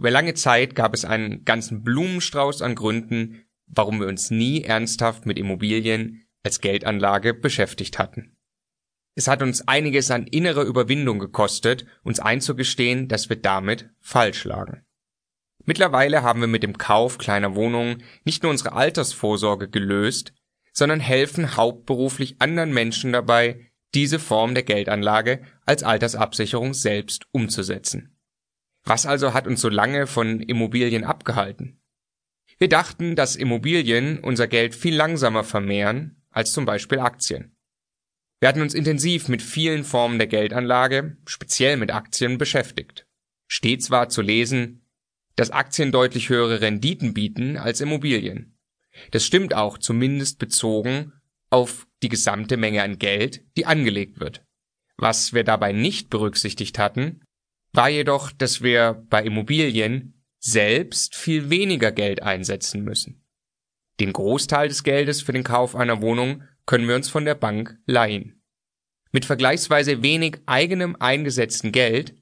Über lange Zeit gab es einen ganzen Blumenstrauß an Gründen, warum wir uns nie ernsthaft mit Immobilien als Geldanlage beschäftigt hatten. Es hat uns einiges an innerer Überwindung gekostet, uns einzugestehen, dass wir damit falsch lagen. Mittlerweile haben wir mit dem Kauf kleiner Wohnungen nicht nur unsere Altersvorsorge gelöst, sondern helfen hauptberuflich anderen Menschen dabei, diese Form der Geldanlage als Altersabsicherung selbst umzusetzen. Was also hat uns so lange von Immobilien abgehalten? Wir dachten, dass Immobilien unser Geld viel langsamer vermehren als zum Beispiel Aktien. Wir hatten uns intensiv mit vielen Formen der Geldanlage, speziell mit Aktien, beschäftigt. Stets war zu lesen, dass Aktien deutlich höhere Renditen bieten als Immobilien. Das stimmt auch zumindest bezogen auf die gesamte Menge an Geld, die angelegt wird. Was wir dabei nicht berücksichtigt hatten, war jedoch, dass wir bei Immobilien selbst viel weniger Geld einsetzen müssen. Den Großteil des Geldes für den Kauf einer Wohnung können wir uns von der Bank leihen. Mit vergleichsweise wenig eigenem eingesetzten Geld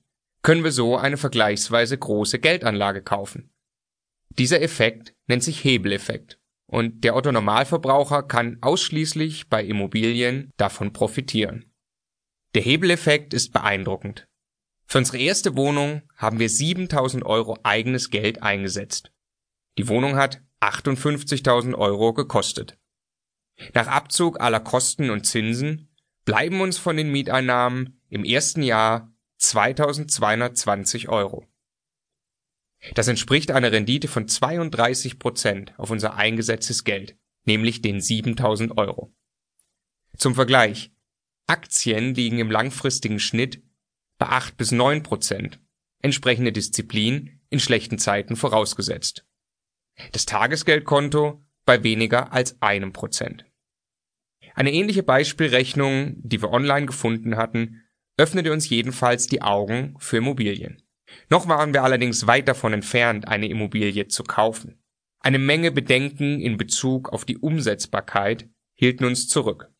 können wir so eine vergleichsweise große Geldanlage kaufen. Dieser Effekt nennt sich Hebeleffekt und der Otto Normalverbraucher kann ausschließlich bei Immobilien davon profitieren. Der Hebeleffekt ist beeindruckend. Für unsere erste Wohnung haben wir 7000 Euro eigenes Geld eingesetzt. Die Wohnung hat 58.000 Euro gekostet. Nach Abzug aller Kosten und Zinsen bleiben uns von den Mieteinnahmen im ersten Jahr 2220 Euro. Das entspricht einer Rendite von 32 Prozent auf unser eingesetztes Geld, nämlich den 7000 Euro. Zum Vergleich. Aktien liegen im langfristigen Schnitt bei 8 bis 9 Prozent, entsprechende Disziplin in schlechten Zeiten vorausgesetzt. Das Tagesgeldkonto bei weniger als einem Prozent. Eine ähnliche Beispielrechnung, die wir online gefunden hatten, öffnete uns jedenfalls die Augen für Immobilien. Noch waren wir allerdings weit davon entfernt, eine Immobilie zu kaufen. Eine Menge Bedenken in Bezug auf die Umsetzbarkeit hielten uns zurück.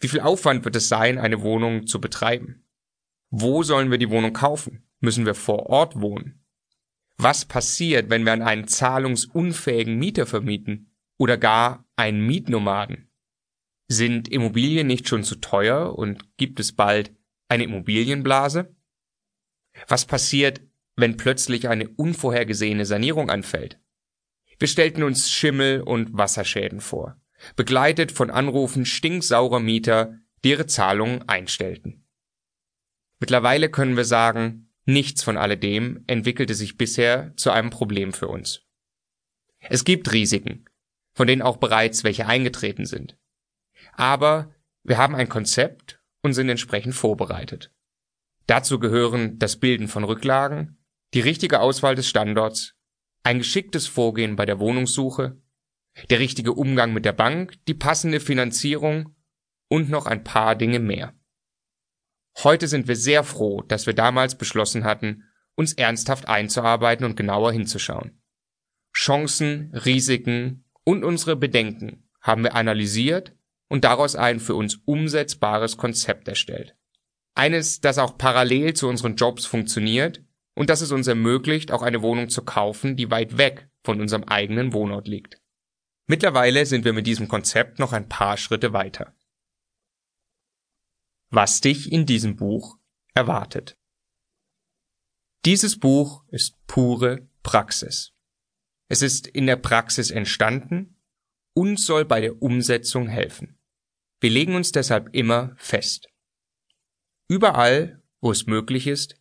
Wie viel Aufwand wird es sein, eine Wohnung zu betreiben? Wo sollen wir die Wohnung kaufen? Müssen wir vor Ort wohnen? Was passiert, wenn wir an einen zahlungsunfähigen Mieter vermieten oder gar einen Mietnomaden? Sind Immobilien nicht schon zu teuer und gibt es bald eine Immobilienblase? Was passiert, wenn plötzlich eine unvorhergesehene Sanierung anfällt? Wir stellten uns Schimmel und Wasserschäden vor, begleitet von Anrufen stinksaurer Mieter, die ihre Zahlungen einstellten. Mittlerweile können wir sagen, nichts von alledem entwickelte sich bisher zu einem Problem für uns. Es gibt Risiken, von denen auch bereits welche eingetreten sind. Aber wir haben ein Konzept und sind entsprechend vorbereitet. Dazu gehören das Bilden von Rücklagen, die richtige Auswahl des Standorts, ein geschicktes Vorgehen bei der Wohnungssuche, der richtige Umgang mit der Bank, die passende Finanzierung und noch ein paar Dinge mehr. Heute sind wir sehr froh, dass wir damals beschlossen hatten, uns ernsthaft einzuarbeiten und genauer hinzuschauen. Chancen, Risiken und unsere Bedenken haben wir analysiert und daraus ein für uns umsetzbares Konzept erstellt. Eines, das auch parallel zu unseren Jobs funktioniert und das es uns ermöglicht, auch eine Wohnung zu kaufen, die weit weg von unserem eigenen Wohnort liegt. Mittlerweile sind wir mit diesem Konzept noch ein paar Schritte weiter. Was dich in diesem Buch erwartet. Dieses Buch ist pure Praxis. Es ist in der Praxis entstanden und soll bei der Umsetzung helfen. Wir legen uns deshalb immer fest. Überall, wo es möglich ist,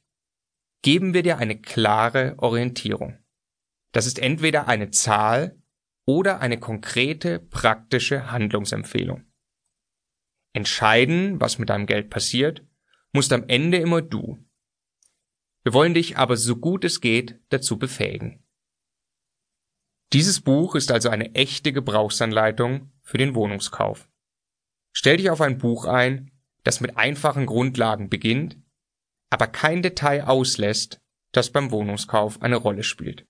geben wir dir eine klare Orientierung. Das ist entweder eine Zahl oder eine konkrete praktische Handlungsempfehlung. Entscheiden, was mit deinem Geld passiert, musst am Ende immer du. Wir wollen dich aber so gut es geht dazu befähigen. Dieses Buch ist also eine echte Gebrauchsanleitung für den Wohnungskauf. Stell dich auf ein Buch ein, das mit einfachen Grundlagen beginnt, aber kein Detail auslässt, das beim Wohnungskauf eine Rolle spielt.